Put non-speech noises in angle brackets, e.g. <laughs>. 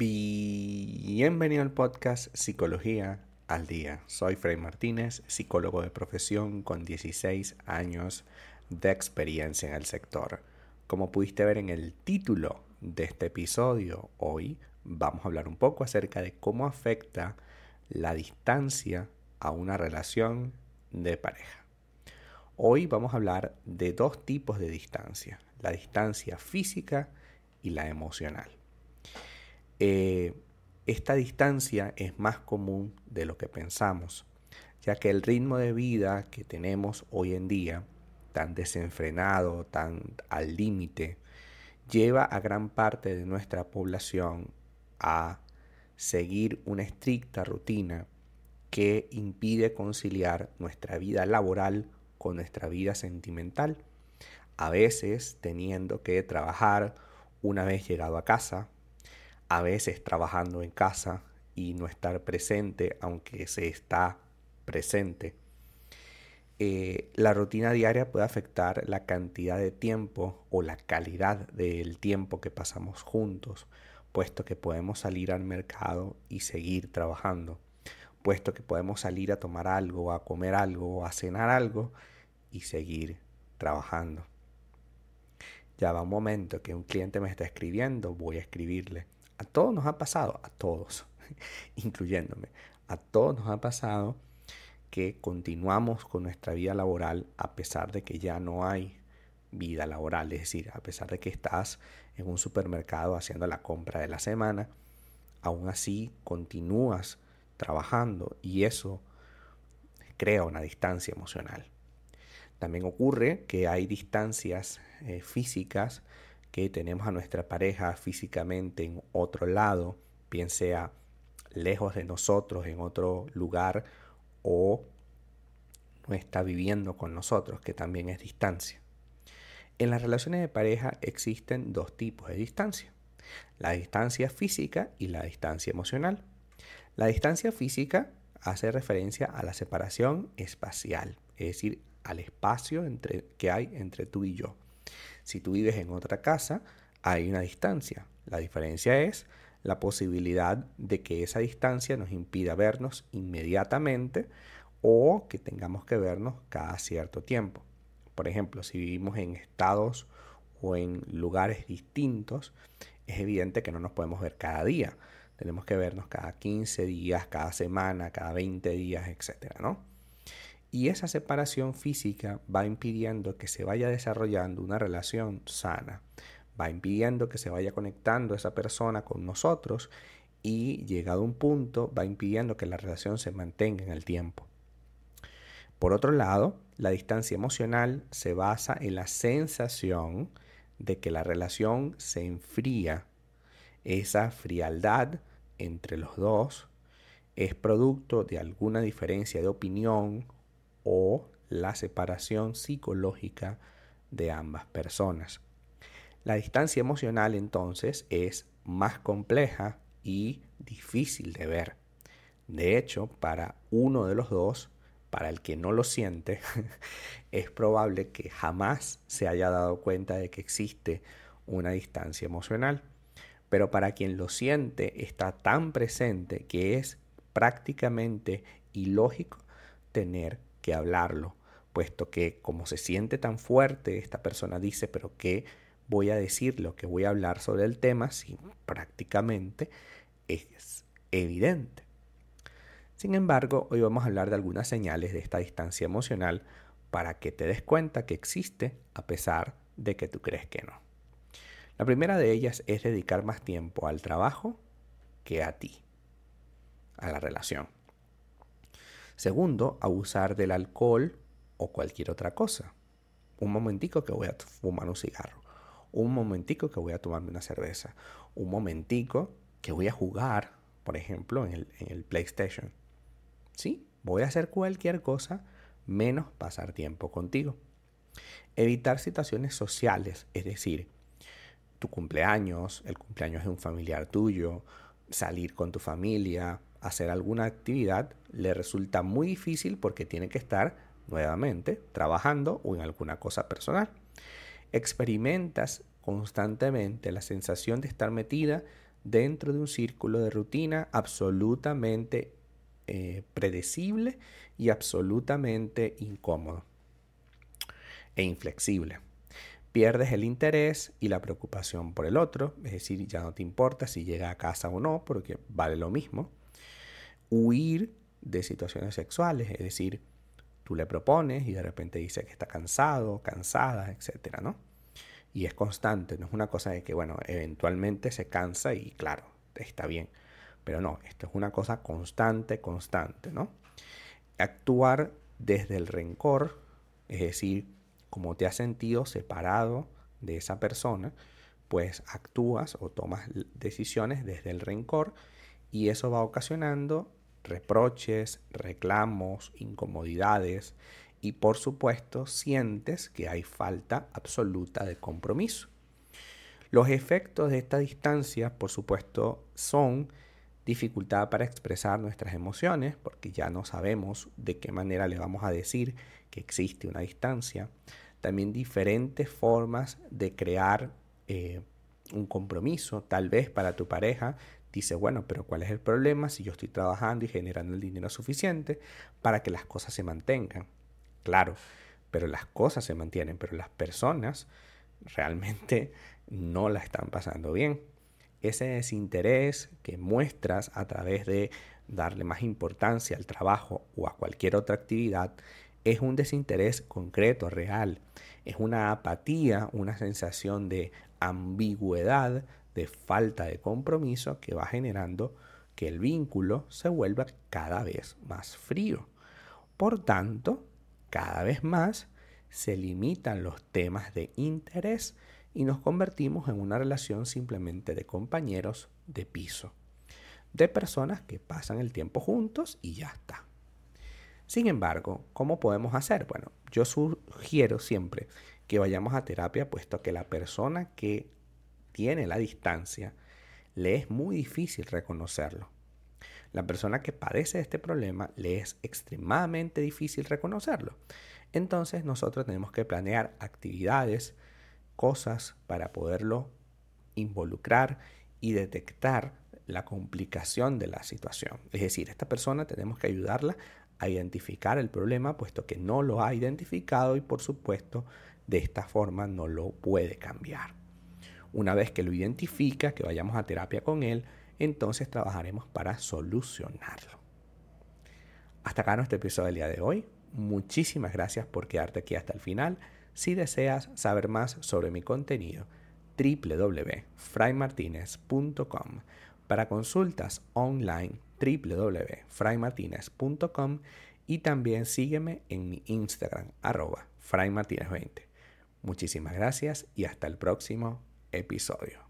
Bienvenido al podcast Psicología al Día. Soy Frey Martínez, psicólogo de profesión con 16 años de experiencia en el sector. Como pudiste ver en el título de este episodio, hoy vamos a hablar un poco acerca de cómo afecta la distancia a una relación de pareja. Hoy vamos a hablar de dos tipos de distancia, la distancia física y la emocional. Eh, esta distancia es más común de lo que pensamos, ya que el ritmo de vida que tenemos hoy en día, tan desenfrenado, tan al límite, lleva a gran parte de nuestra población a seguir una estricta rutina que impide conciliar nuestra vida laboral con nuestra vida sentimental, a veces teniendo que trabajar una vez llegado a casa, a veces trabajando en casa y no estar presente, aunque se está presente. Eh, la rutina diaria puede afectar la cantidad de tiempo o la calidad del tiempo que pasamos juntos, puesto que podemos salir al mercado y seguir trabajando, puesto que podemos salir a tomar algo, a comer algo, a cenar algo y seguir trabajando. Ya va un momento que un cliente me está escribiendo, voy a escribirle a todos nos ha pasado, a todos, <laughs> incluyéndome, a todos nos ha pasado que continuamos con nuestra vida laboral a pesar de que ya no hay vida laboral, es decir, a pesar de que estás en un supermercado haciendo la compra de la semana, aún así continúas trabajando y eso crea una distancia emocional. También ocurre que hay distancias eh, físicas que tenemos a nuestra pareja físicamente en otro lado, bien sea lejos de nosotros, en otro lugar, o no está viviendo con nosotros, que también es distancia. En las relaciones de pareja existen dos tipos de distancia, la distancia física y la distancia emocional. La distancia física hace referencia a la separación espacial, es decir, al espacio que hay entre tú y yo. Si tú vives en otra casa, hay una distancia. La diferencia es la posibilidad de que esa distancia nos impida vernos inmediatamente o que tengamos que vernos cada cierto tiempo. Por ejemplo, si vivimos en estados o en lugares distintos, es evidente que no nos podemos ver cada día. Tenemos que vernos cada 15 días, cada semana, cada 20 días, etc. ¿no? Y esa separación física va impidiendo que se vaya desarrollando una relación sana, va impidiendo que se vaya conectando esa persona con nosotros y llegado a un punto va impidiendo que la relación se mantenga en el tiempo. Por otro lado, la distancia emocional se basa en la sensación de que la relación se enfría. Esa frialdad entre los dos es producto de alguna diferencia de opinión o la separación psicológica de ambas personas. La distancia emocional entonces es más compleja y difícil de ver. De hecho, para uno de los dos, para el que no lo siente, <laughs> es probable que jamás se haya dado cuenta de que existe una distancia emocional. Pero para quien lo siente está tan presente que es prácticamente ilógico tener que hablarlo, puesto que como se siente tan fuerte, esta persona dice, pero ¿qué voy a decir? Lo que voy a hablar sobre el tema, si prácticamente es evidente. Sin embargo, hoy vamos a hablar de algunas señales de esta distancia emocional para que te des cuenta que existe a pesar de que tú crees que no. La primera de ellas es dedicar más tiempo al trabajo que a ti, a la relación. Segundo, abusar del alcohol o cualquier otra cosa. Un momentico que voy a fumar un cigarro. Un momentico que voy a tomarme una cerveza. Un momentico que voy a jugar, por ejemplo, en el, PlayStation. Sí, voy a hacer cualquier cosa menos pasar tiempo contigo. Evitar situaciones sociales, es decir, tu cumpleaños, el cumpleaños de un familiar tuyo, salir con tu familia, hacer alguna actividad le resulta muy difícil porque tiene que estar nuevamente trabajando o en alguna cosa personal. Experimentas constantemente la sensación de estar metida dentro de un círculo de rutina absolutamente eh, predecible y absolutamente incómodo e inflexible. Pierdes el interés y la preocupación por el otro, es decir, ya no te importa si llega a casa o no, porque vale lo mismo. Huir de situaciones sexuales, es decir, tú le propones y de repente dice que está cansado, cansada, etcétera, ¿no? Y es constante, no es una cosa de que, bueno, eventualmente se cansa y claro, está bien. Pero no, esto es una cosa constante, constante, ¿no? Actuar desde el rencor, es decir, como te has sentido separado de esa persona, pues actúas o tomas decisiones desde el rencor y eso va ocasionando reproches, reclamos, incomodidades y por supuesto sientes que hay falta absoluta de compromiso. Los efectos de esta distancia, por supuesto, son dificultad para expresar nuestras emociones, porque ya no sabemos de qué manera le vamos a decir que existe una distancia. También diferentes formas de crear eh, un compromiso, tal vez para tu pareja. Dice, bueno, pero ¿cuál es el problema si yo estoy trabajando y generando el dinero suficiente para que las cosas se mantengan? Claro, pero las cosas se mantienen, pero las personas realmente <laughs> no la están pasando bien. Ese desinterés que muestras a través de darle más importancia al trabajo o a cualquier otra actividad es un desinterés concreto, real. Es una apatía, una sensación de ambigüedad, de falta de compromiso que va generando que el vínculo se vuelva cada vez más frío. Por tanto, cada vez más se limitan los temas de interés y nos convertimos en una relación simplemente de compañeros de piso, de personas que pasan el tiempo juntos y ya está. Sin embargo, ¿cómo podemos hacer? Bueno, yo sugiero siempre que vayamos a terapia puesto que la persona que tiene la distancia le es muy difícil reconocerlo. La persona que padece este problema le es extremadamente difícil reconocerlo. Entonces nosotros tenemos que planear actividades, cosas para poderlo involucrar y detectar la complicación de la situación. Es decir, esta persona tenemos que ayudarla a identificar el problema puesto que no lo ha identificado y por supuesto de esta forma no lo puede cambiar. Una vez que lo identifica, que vayamos a terapia con él, entonces trabajaremos para solucionarlo. Hasta acá nuestro episodio del día de hoy. Muchísimas gracias por quedarte aquí hasta el final. Si deseas saber más sobre mi contenido, www.fraymartinez.com. Para consultas online, www.fraymartinez.com y también sígueme en mi Instagram, arroba fraymartinez20. Muchísimas gracias y hasta el próximo episodio.